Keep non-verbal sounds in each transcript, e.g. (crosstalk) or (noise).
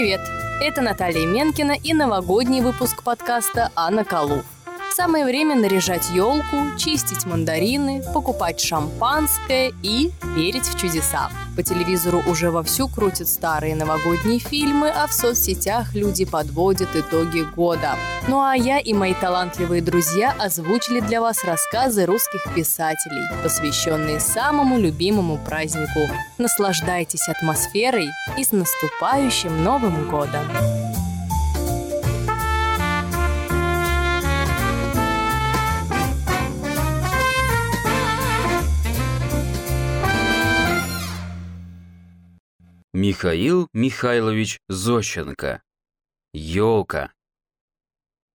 Привет! Это Наталья Менкина и новогодний выпуск подкаста «Анна Калув». Самое время наряжать елку, чистить мандарины, покупать шампанское и верить в чудеса. По телевизору уже вовсю крутят старые новогодние фильмы, а в соцсетях люди подводят итоги года. Ну а я и мои талантливые друзья озвучили для вас рассказы русских писателей, посвященные самому любимому празднику. Наслаждайтесь атмосферой и с наступающим Новым годом! Михаил Михайлович Зощенко. Ёлка.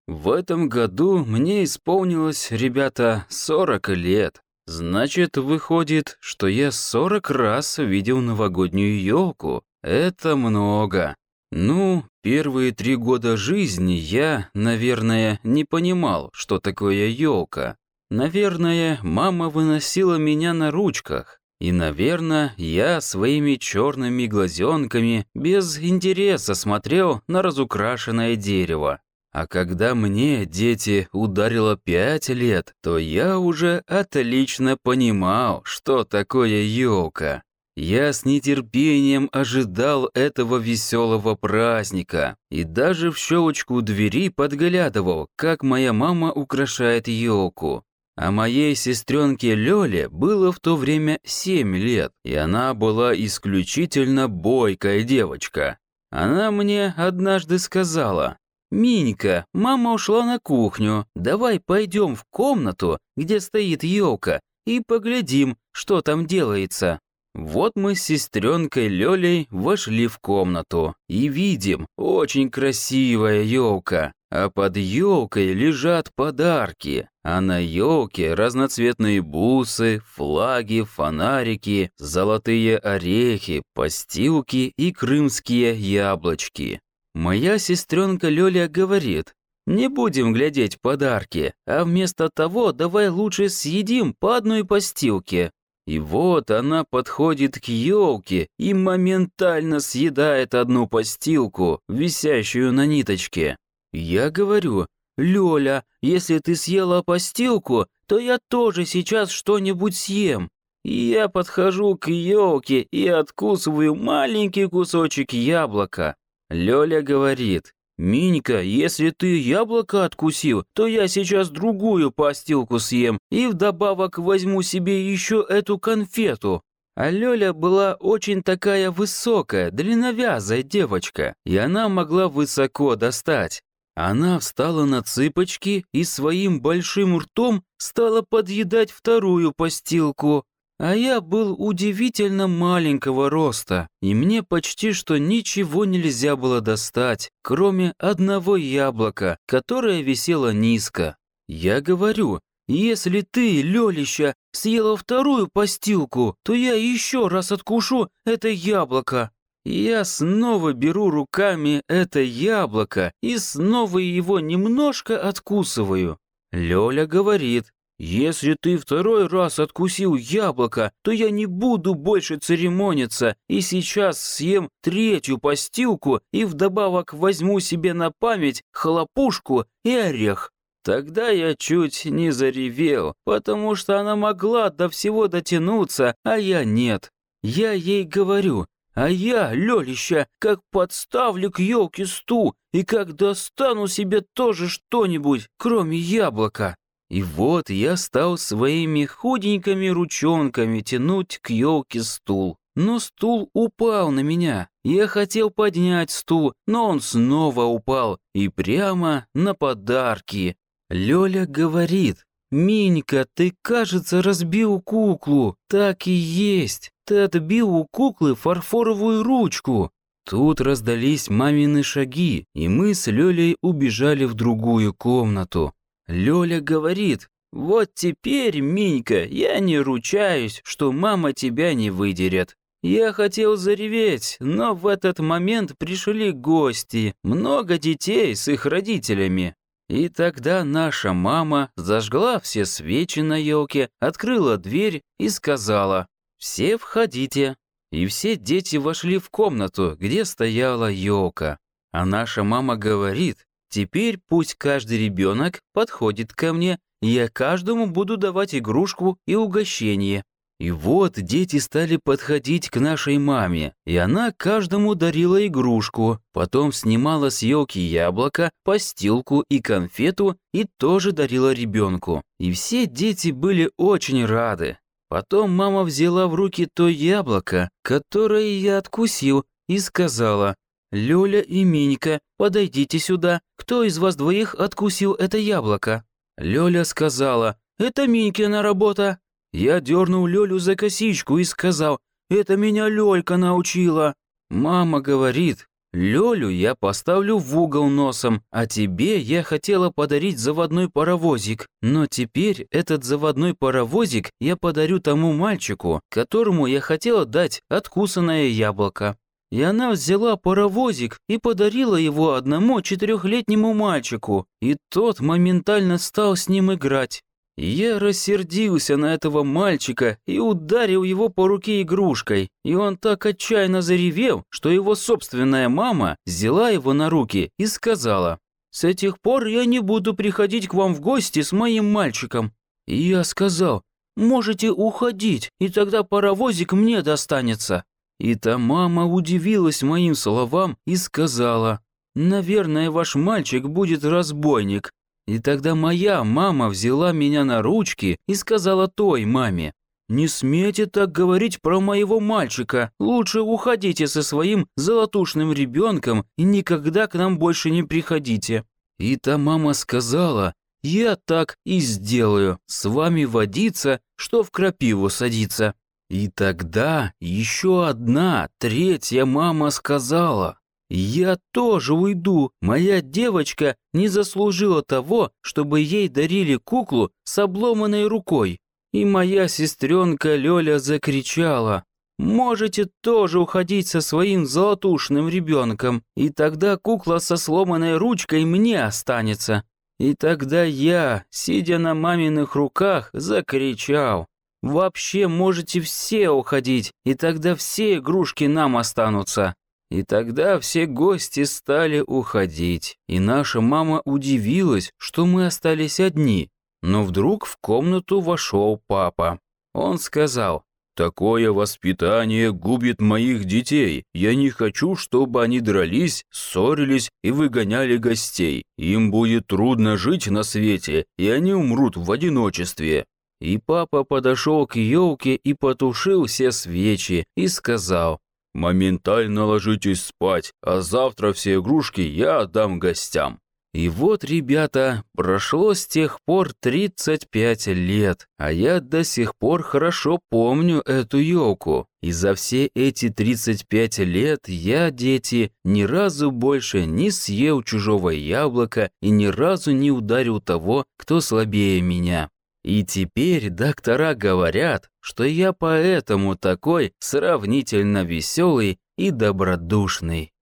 В этом году мне исполнилось, ребята, 40 лет. Значит, выходит, что я 40 раз видел новогоднюю елку. Это много. Ну, первые три года жизни я, наверное, не понимал, что такое елка. Наверное, мама выносила меня на ручках. И, наверное, я своими черными глазенками без интереса смотрел на разукрашенное дерево. А когда мне, дети, ударило пять лет, то я уже отлично понимал, что такое елка. Я с нетерпением ожидал этого веселого праздника и даже в щелочку двери подглядывал, как моя мама украшает елку. А моей сестренке Лёле было в то время семь лет, и она была исключительно бойкая девочка. Она мне однажды сказала, «Минька, мама ушла на кухню, давай пойдем в комнату, где стоит елка, и поглядим, что там делается». Вот мы с сестренкой Лёлей вошли в комнату и видим, очень красивая елка, а под елкой лежат подарки, а на елке разноцветные бусы, флаги, фонарики, золотые орехи, постилки и крымские яблочки. Моя сестренка Лёля говорит, не будем глядеть подарки, а вместо того давай лучше съедим по одной постилке. И вот она подходит к елке и моментально съедает одну постилку, висящую на ниточке. Я говорю, Лёля, если ты съела постилку, то я тоже сейчас что-нибудь съем. И я подхожу к елке и откусываю маленький кусочек яблока. Лёля говорит, «Минька, если ты яблоко откусил, то я сейчас другую постилку съем и вдобавок возьму себе еще эту конфету». А Лёля была очень такая высокая, длинновязая девочка, и она могла высоко достать. Она встала на цыпочки и своим большим ртом стала подъедать вторую постилку. А я был удивительно маленького роста, и мне почти что ничего нельзя было достать, кроме одного яблока, которое висело низко. Я говорю, если ты, Лёлища, съела вторую постилку, то я еще раз откушу это яблоко. Я снова беру руками это яблоко и снова его немножко откусываю. Лёля говорит, «Если ты второй раз откусил яблоко, то я не буду больше церемониться и сейчас съем третью постилку и вдобавок возьму себе на память хлопушку и орех». Тогда я чуть не заревел, потому что она могла до всего дотянуться, а я нет. Я ей говорю, а я, Лёлища, как подставлю к елке стул и как достану себе тоже что-нибудь, кроме яблока. И вот я стал своими худенькими ручонками тянуть к елке стул. Но стул упал на меня. Я хотел поднять стул, но он снова упал и прямо на подарки. Лёля говорит, «Минька, ты, кажется, разбил куклу. Так и есть. Ты отбил у куклы фарфоровую ручку». Тут раздались мамины шаги, и мы с Лёлей убежали в другую комнату. Лёля говорит, «Вот теперь, Минька, я не ручаюсь, что мама тебя не выдерет». Я хотел зареветь, но в этот момент пришли гости, много детей с их родителями. И тогда наша мама зажгла все свечи на елке, открыла дверь и сказала «Все входите». и все дети вошли в комнату, где стояла елка. А наша мама говорит, теперь пусть каждый ребенок подходит ко мне, я каждому буду давать игрушку и угощение. И вот дети стали подходить к нашей маме, и она каждому дарила игрушку, потом снимала с елки яблоко, постилку и конфету и тоже дарила ребенку. И все дети были очень рады. Потом мама взяла в руки то яблоко, которое я откусил, и сказала, «Лёля и Минька, подойдите сюда. Кто из вас двоих откусил это яблоко?» Лёля сказала, «Это Минькина работа». Я дернул Лёлю за косичку и сказал, «Это меня Лёлька научила». Мама говорит, «Лёлю я поставлю в угол носом, а тебе я хотела подарить заводной паровозик. Но теперь этот заводной паровозик я подарю тому мальчику, которому я хотела дать откусанное яблоко». И она взяла паровозик и подарила его одному четырехлетнему мальчику, и тот моментально стал с ним играть. Я рассердился на этого мальчика и ударил его по руке игрушкой, и он так отчаянно заревел, что его собственная мама взяла его на руки и сказала, «С этих пор я не буду приходить к вам в гости с моим мальчиком». И я сказал, «Можете уходить, и тогда паровозик мне достанется». И та мама удивилась моим словам и сказала, «Наверное, ваш мальчик будет разбойник, и тогда моя мама взяла меня на ручки и сказала той маме, «Не смейте так говорить про моего мальчика. Лучше уходите со своим золотушным ребенком и никогда к нам больше не приходите». И та мама сказала, «Я так и сделаю. С вами водиться, что в крапиву садиться». И тогда еще одна, третья мама сказала, «Я тоже уйду. Моя девочка не заслужила того, чтобы ей дарили куклу с обломанной рукой». И моя сестренка Лёля закричала, «Можете тоже уходить со своим золотушным ребенком, и тогда кукла со сломанной ручкой мне останется». И тогда я, сидя на маминых руках, закричал, «Вообще можете все уходить, и тогда все игрушки нам останутся». И тогда все гости стали уходить, и наша мама удивилась, что мы остались одни. Но вдруг в комнату вошел папа. Он сказал, «Такое воспитание губит моих детей. Я не хочу, чтобы они дрались, ссорились и выгоняли гостей. Им будет трудно жить на свете, и они умрут в одиночестве». И папа подошел к елке и потушил все свечи и сказал, Моментально ложитесь спать, а завтра все игрушки я отдам гостям. И вот, ребята, прошло с тех пор 35 лет, а я до сих пор хорошо помню эту елку. И за все эти 35 лет я, дети, ни разу больше не съел чужого яблока и ни разу не ударил того, кто слабее меня. И теперь доктора говорят, что я поэтому такой сравнительно веселый и добродушный.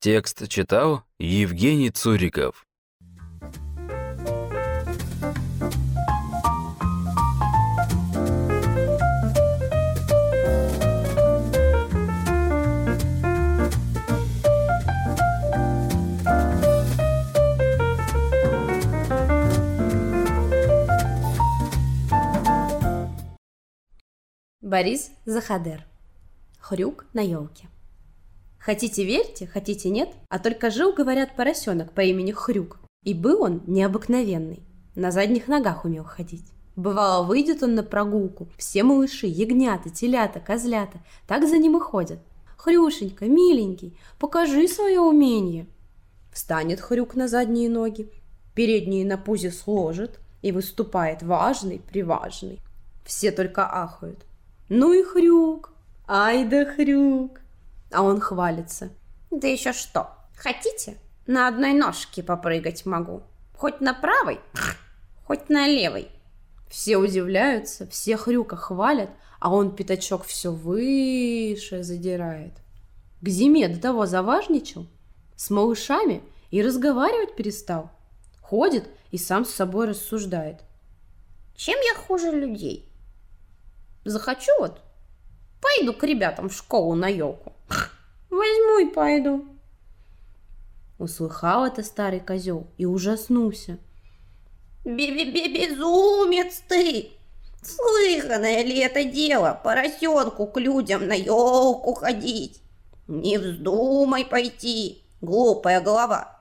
Текст читал Евгений Цуриков. Борис Захадер. Хрюк на елке. Хотите верьте, хотите нет, а только жил, говорят, поросенок по имени Хрюк. И был он необыкновенный. На задних ногах умел ходить. Бывало, выйдет он на прогулку. Все малыши, ягнята, телята, козлята так за ним и ходят. Хрюшенька, миленький, покажи свое умение. Встанет Хрюк на задние ноги, передние на пузе сложит и выступает важный, приважный. Все только ахают. Ну и хрюк, ай да хрюк. А он хвалится. Да еще что, хотите? На одной ножке попрыгать могу. Хоть на правой, хоть на левой. Все удивляются, все хрюка хвалят, а он пятачок все выше задирает. К зиме до того заважничал, с малышами и разговаривать перестал. Ходит и сам с собой рассуждает. Чем я хуже людей? Захочу вот, пойду к ребятам в школу на елку. Возьму и пойду. Услыхал это старый козел и ужаснулся. Бе-бе-бе-безумец ты! Слыханное ли это дело поросенку к людям на елку ходить? Не вздумай пойти, глупая голова,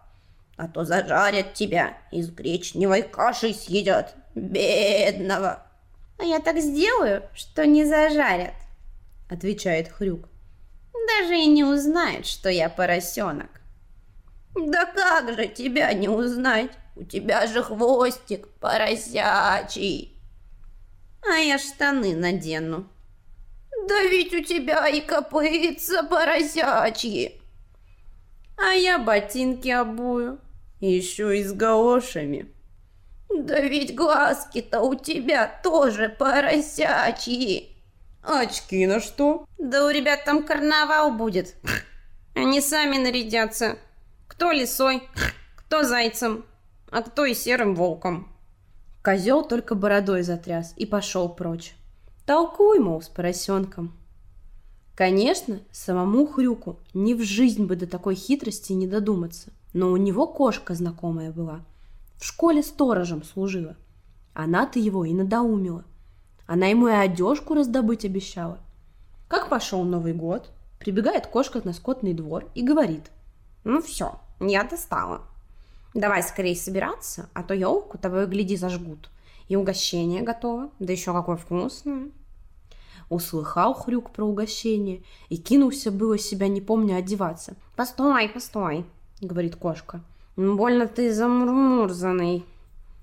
а то зажарят тебя и с гречневой кашей съедят, бедного. А я так сделаю, что не зажарят, отвечает Хрюк. Даже и не узнают, что я поросенок. Да как же тебя не узнать? У тебя же хвостик поросячий. А я штаны надену. Да ведь у тебя и копытца поросячьи. А я ботинки обую, еще и с галошами. Да ведь глазки-то у тебя тоже поросячьи. Очки на что? Да у ребят там карнавал будет. Они сами нарядятся. Кто лисой, кто зайцем, а кто и серым волком. Козел только бородой затряс и пошел прочь. Толкуй, мол, с поросенком. Конечно, самому Хрюку ни в жизнь бы до такой хитрости не додуматься, но у него кошка знакомая была. В школе сторожем служила. Она-то его и надоумила. Она ему и одежку раздобыть обещала. Как пошел Новый год, прибегает кошка на скотный двор и говорит. Ну все, я достала. Давай скорее собираться, а то елку того гляди зажгут. И угощение готово, да еще какое вкусное. Услыхал Хрюк про угощение и кинулся было себя, не помня, одеваться. «Постой, постой», — говорит кошка. «Ну, «Больно ты замурмурзанный.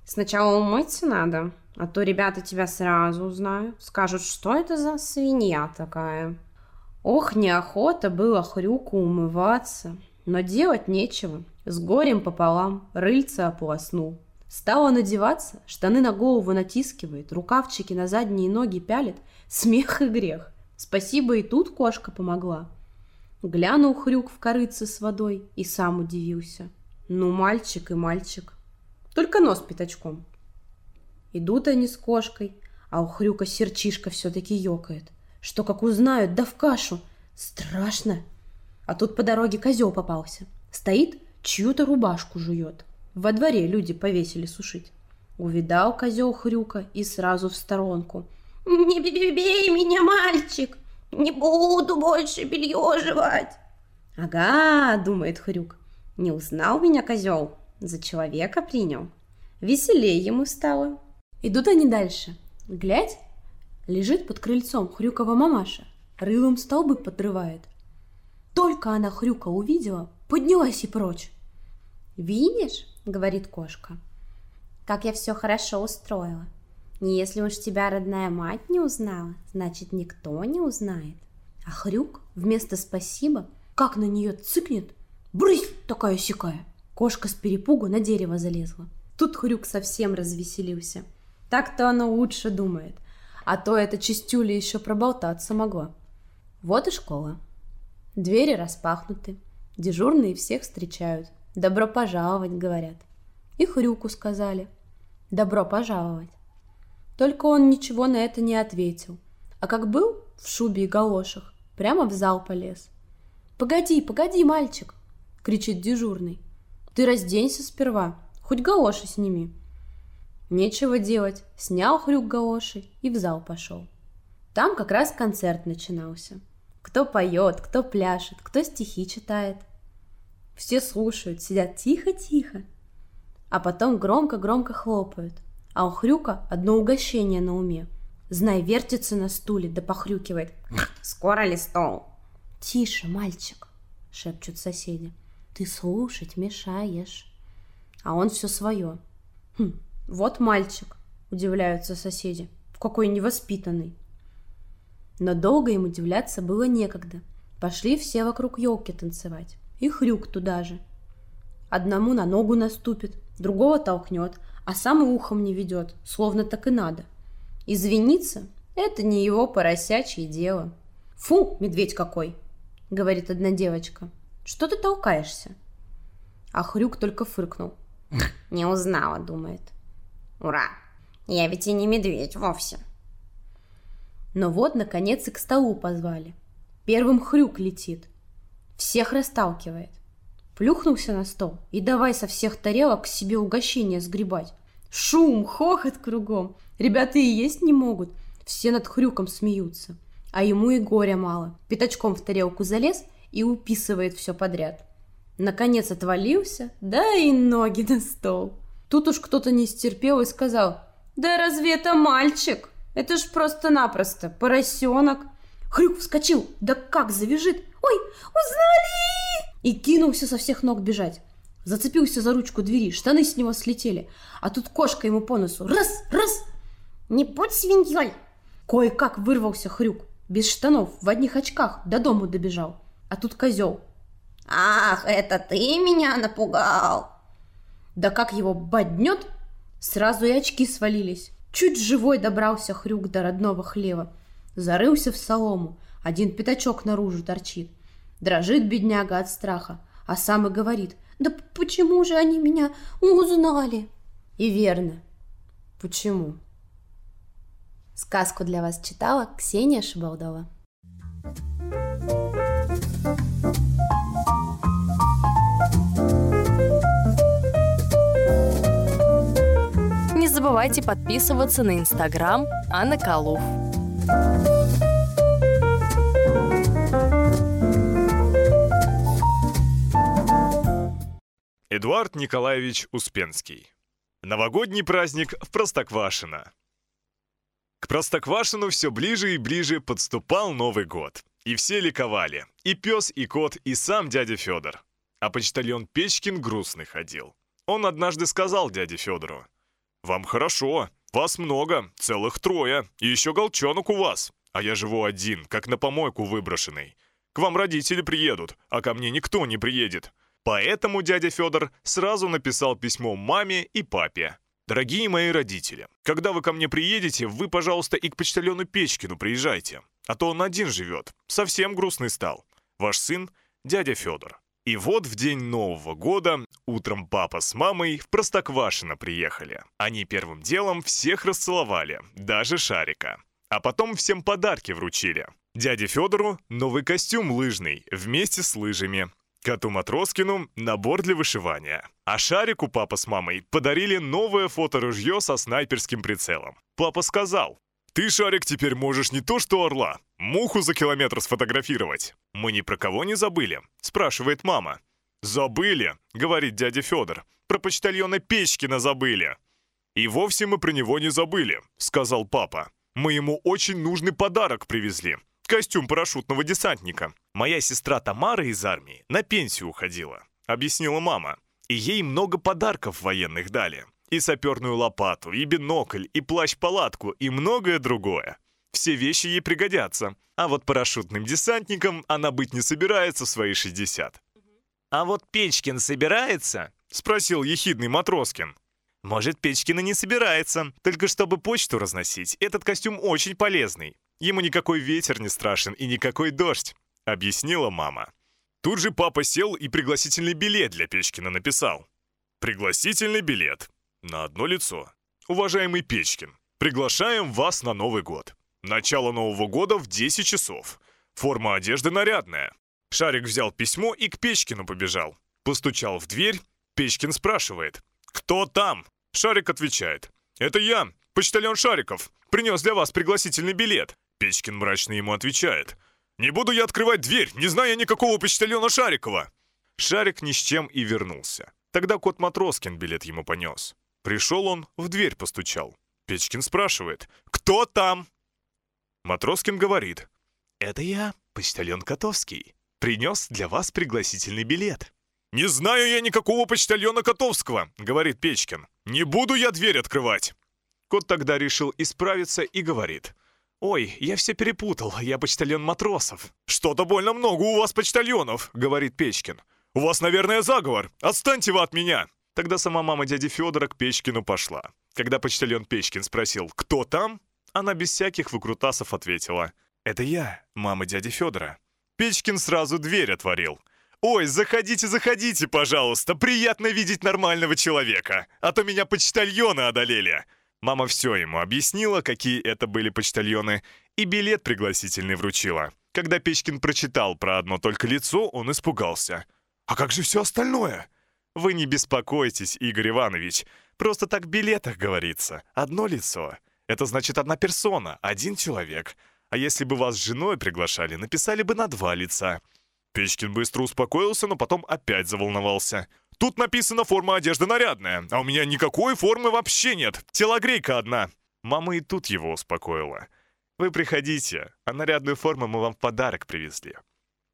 Сначала умыться надо, а то ребята тебя сразу узнают, скажут, что это за свинья такая». Ох, неохота было Хрюку умываться, но делать нечего. С горем пополам рыльца ополоснул. Стала надеваться, штаны на голову натискивает, рукавчики на задние ноги пялит. Смех и грех. Спасибо, и тут кошка помогла. Глянул хрюк в корыце с водой и сам удивился. Ну, мальчик и мальчик. Только нос пятачком. Идут они с кошкой, а у хрюка серчишка все-таки ёкает. Что как узнают, да в кашу. Страшно. А тут по дороге козел попался. Стоит, чью-то рубашку жует. Во дворе люди повесили сушить. Увидал козел хрюка и сразу в сторонку. «Не бей меня, мальчик! Не буду больше белье жевать!» «Ага», — думает хрюк, — «не узнал меня козел, за человека принял». Веселее ему стало. Идут они дальше. Глядь, лежит под крыльцом хрюкова мамаша, рылом столбы подрывает. Только она хрюка увидела, поднялась и прочь. «Видишь?» — говорит кошка. «Как я все хорошо устроила. Не если уж тебя родная мать не узнала, значит, никто не узнает». А хрюк вместо «спасибо» как на нее цыкнет, брысь такая сякая. Кошка с перепугу на дерево залезла. Тут хрюк совсем развеселился. Так-то оно лучше думает, а то эта чистюля еще проболтаться могла. Вот и школа. Двери распахнуты, Дежурные всех встречают. Добро пожаловать, говорят. И Хрюку сказали. Добро пожаловать. Только он ничего на это не ответил. А как был в шубе и галошах, прямо в зал полез. «Погоди, погоди, мальчик!» — кричит дежурный. «Ты разденься сперва, хоть галоши сними». Нечего делать, снял хрюк галоши и в зал пошел. Там как раз концерт начинался – кто поет, кто пляшет, кто стихи читает. Все слушают, сидят тихо-тихо. А потом громко-громко хлопают. А у Хрюка одно угощение на уме. Знай, вертится на стуле, да похрюкивает. Скоро ли стол? Тише, мальчик, шепчут соседи. Ты слушать мешаешь. А он все свое. Хм, вот мальчик, удивляются соседи. Какой невоспитанный. Но долго им удивляться было некогда. Пошли все вокруг елки танцевать. И хрюк туда же. Одному на ногу наступит, другого толкнет, а сам ухом не ведет, словно так и надо. Извиниться – это не его поросячье дело. «Фу, медведь какой!» – говорит одна девочка. «Что ты толкаешься?» А хрюк только фыркнул. (laughs) «Не узнала», – думает. «Ура! Я ведь и не медведь вовсе!» Но вот, наконец, и к столу позвали. Первым хрюк летит. Всех расталкивает. Плюхнулся на стол и давай со всех тарелок к себе угощение сгребать. Шум, хохот кругом. Ребята и есть не могут. Все над хрюком смеются. А ему и горя мало. Пятачком в тарелку залез и уписывает все подряд. Наконец отвалился, да и ноги на стол. Тут уж кто-то не стерпел и сказал, «Да разве это мальчик? Это ж просто-напросто поросенок». Хрюк вскочил, да как завяжет. «Ой, узнали!» И кинулся со всех ног бежать. Зацепился за ручку двери, штаны с него слетели. А тут кошка ему по носу. Раз, раз! Не будь свиньей! Кое-как вырвался Хрюк. Без штанов, в одних очках, до дому добежал. А тут козел. Ах, это ты меня напугал! Да как его боднет, сразу и очки свалились. Чуть живой добрался Хрюк до родного хлева. Зарылся в солому, один пятачок наружу торчит. Дрожит бедняга от страха, а сам и говорит, «Да почему же они меня узнали?» И верно. Почему? Сказку для вас читала Ксения Шибалдова. Не забывайте подписываться на инстаграм Анна Калуф. Эдуард Николаевич Успенский. Новогодний праздник в Простоквашино. К Простоквашину все ближе и ближе подступал Новый год. И все ликовали. И пес, и кот, и сам дядя Федор. А почтальон Печкин грустный ходил. Он однажды сказал дяде Федору. «Вам хорошо, вас много, целых трое, и еще голчонок у вас. А я живу один, как на помойку выброшенный. К вам родители приедут, а ко мне никто не приедет. Поэтому дядя Федор сразу написал письмо маме и папе. «Дорогие мои родители, когда вы ко мне приедете, вы, пожалуйста, и к почтальону Печкину приезжайте, а то он один живет, совсем грустный стал. Ваш сын – дядя Федор». И вот в день Нового года утром папа с мамой в Простоквашино приехали. Они первым делом всех расцеловали, даже Шарика. А потом всем подарки вручили. Дяде Федору новый костюм лыжный вместе с лыжами, Коту Матроскину набор для вышивания. А Шарику папа с мамой подарили новое фоторужье со снайперским прицелом. Папа сказал, «Ты, Шарик, теперь можешь не то что орла, муху за километр сфотографировать». «Мы ни про кого не забыли?» – спрашивает мама. «Забыли», – говорит дядя Федор. «Про почтальона Печкина забыли». «И вовсе мы про него не забыли», – сказал папа. «Мы ему очень нужный подарок привезли костюм парашютного десантника. Моя сестра Тамара из армии на пенсию уходила, объяснила мама. И ей много подарков военных дали. И саперную лопату, и бинокль, и плащ-палатку, и многое другое. Все вещи ей пригодятся. А вот парашютным десантником она быть не собирается в свои 60. «А вот Печкин собирается?» — спросил ехидный Матроскин. «Может, Печкина не собирается, только чтобы почту разносить. Этот костюм очень полезный. Ему никакой ветер не страшен и никакой дождь», — объяснила мама. Тут же папа сел и пригласительный билет для Печкина написал. «Пригласительный билет. На одно лицо. Уважаемый Печкин, приглашаем вас на Новый год. Начало Нового года в 10 часов. Форма одежды нарядная». Шарик взял письмо и к Печкину побежал. Постучал в дверь. Печкин спрашивает. «Кто там?» Шарик отвечает. «Это я, почтальон Шариков. Принес для вас пригласительный билет. Печкин мрачно ему отвечает. «Не буду я открывать дверь, не зная никакого почтальона Шарикова!» Шарик ни с чем и вернулся. Тогда кот Матроскин билет ему понес. Пришел он, в дверь постучал. Печкин спрашивает. «Кто там?» Матроскин говорит. «Это я, почтальон Котовский. Принес для вас пригласительный билет». «Не знаю я никакого почтальона Котовского», — говорит Печкин. «Не буду я дверь открывать». Кот тогда решил исправиться и говорит. «Ой, я все перепутал, я почтальон матросов». «Что-то больно много у вас почтальонов», — говорит Печкин. «У вас, наверное, заговор. Отстаньте вы от меня!» Тогда сама мама дяди Федора к Печкину пошла. Когда почтальон Печкин спросил «Кто там?», она без всяких выкрутасов ответила «Это я, мама дяди Федора». Печкин сразу дверь отворил. «Ой, заходите, заходите, пожалуйста, приятно видеть нормального человека, а то меня почтальоны одолели». Мама все ему объяснила, какие это были почтальоны, И билет пригласительный вручила. Когда Печкин прочитал про одно только лицо, он испугался. «А как же все остальное?» «Вы не беспокойтесь, Игорь Иванович. Просто так в билетах говорится. Одно лицо. Это значит одна персона, один человек. А если бы вас с женой приглашали, написали бы на два лица». Печкин быстро успокоился, но потом опять заволновался. «Тут написано форма одежды нарядная, а у меня никакой формы вообще нет. Телогрейка одна». Мама и тут его успокоила. Вы приходите, а нарядную форму мы вам в подарок привезли».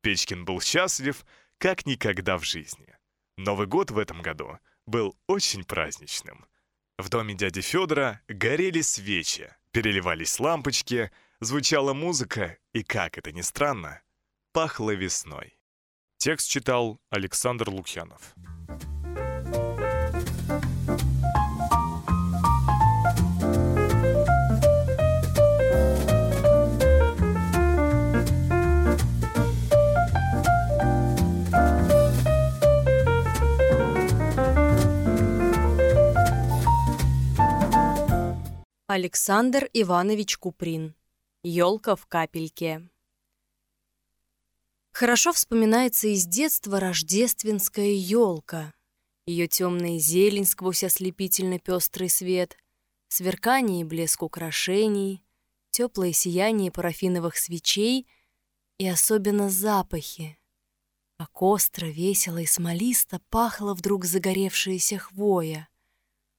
Печкин был счастлив, как никогда в жизни. Новый год в этом году был очень праздничным. В доме дяди Федора горели свечи, переливались лампочки, звучала музыка и, как это ни странно, пахло весной. Текст читал Александр Лукьянов. Александр Иванович Куприн. Ёлка в капельке. Хорошо вспоминается из детства рождественская елка. Ее темная зелень сквозь ослепительно пестрый свет, сверкание и блеск украшений, теплое сияние парафиновых свечей и особенно запахи. Как остро, весело и смолисто пахло вдруг загоревшаяся хвоя —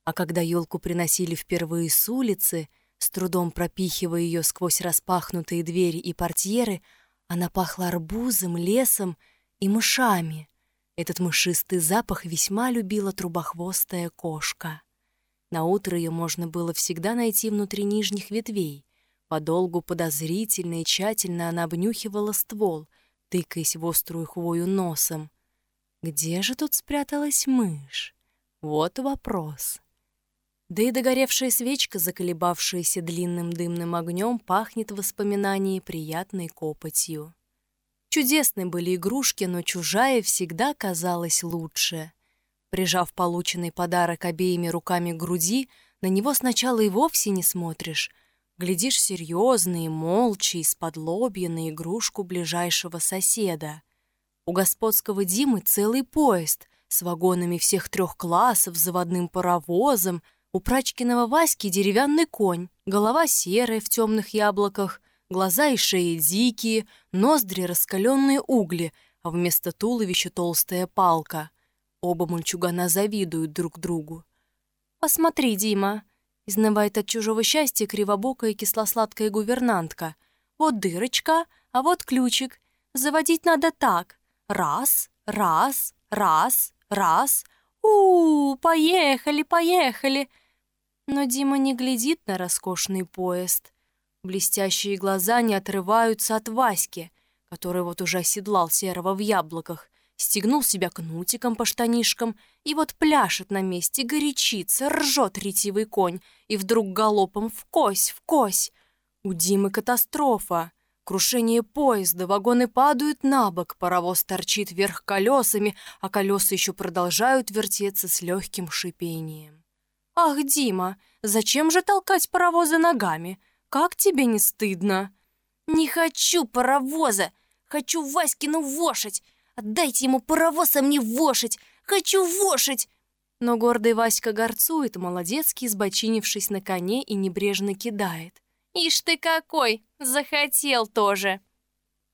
а когда елку приносили впервые с улицы, с трудом пропихивая ее сквозь распахнутые двери и портьеры, она пахла арбузом, лесом и мышами. Этот мышистый запах весьма любила трубохвостая кошка. На утро ее можно было всегда найти внутри нижних ветвей. Подолгу подозрительно и тщательно она обнюхивала ствол, тыкаясь в острую хвою носом. Где же тут спряталась мышь? Вот вопрос. Да и догоревшая свечка, заколебавшаяся длинным дымным огнем, пахнет в воспоминании приятной копотью. Чудесны были игрушки, но чужая всегда казалась лучше. Прижав полученный подарок обеими руками к груди, на него сначала и вовсе не смотришь. Глядишь серьезно и молча из-под лобья на игрушку ближайшего соседа. У господского Димы целый поезд с вагонами всех трех классов, заводным паровозом — у Прачкиного Васьки деревянный конь, голова серая в темных яблоках, глаза и шеи дикие, ноздри раскаленные угли, а вместо туловища толстая палка. Оба мальчугана завидуют друг другу. «Посмотри, Дима!» — изнывает от чужого счастья кривобокая кисло-сладкая гувернантка. «Вот дырочка, а вот ключик. Заводить надо так. Раз, раз, раз, раз. У, -у поехали, поехали!» Но Дима не глядит на роскошный поезд. Блестящие глаза не отрываются от Васьки, который вот уже оседлал серого в яблоках, стегнул себя кнутиком по штанишкам и вот пляшет на месте, горячится, ржет ретивый конь и вдруг галопом в кось, в кось. У Димы катастрофа. Крушение поезда, вагоны падают на бок, паровоз торчит вверх колесами, а колеса еще продолжают вертеться с легким шипением. «Ах, Дима, зачем же толкать паровозы ногами? Как тебе не стыдно?» «Не хочу паровоза! Хочу Васькину вошить! Отдайте ему паровоз, а мне вошить! Хочу вошить!» Но гордый Васька горцует, молодецкий, сбочинившись на коне и небрежно кидает. «Ишь ты какой! Захотел тоже!»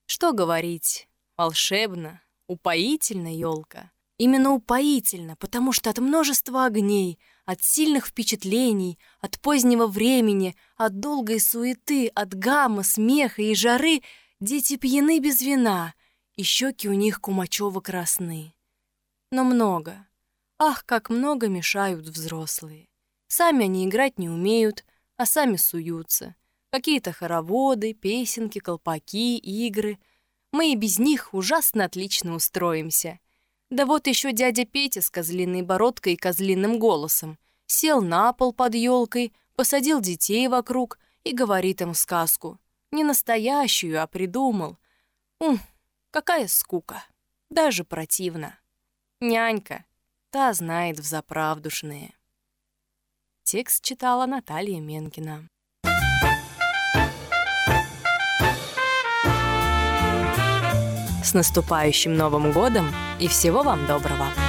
Что говорить? Волшебно, упоительно, елка. Именно упоительно, потому что от множества огней, от сильных впечатлений, от позднего времени, от долгой суеты, от гамма, смеха и жары дети пьяны без вина, и щеки у них кумачево красны. Но много, ах, как много мешают взрослые. Сами они играть не умеют, а сами суются. Какие-то хороводы, песенки, колпаки, игры. Мы и без них ужасно отлично устроимся — да вот еще дядя Петя с козлиной бородкой и козлиным голосом сел на пол под елкой, посадил детей вокруг и говорит им сказку. Не настоящую, а придумал. Ум, какая скука. Даже противно. Нянька, та знает взаправдушные. Текст читала Наталья Менкина. Наступающим Новым годом и всего вам доброго!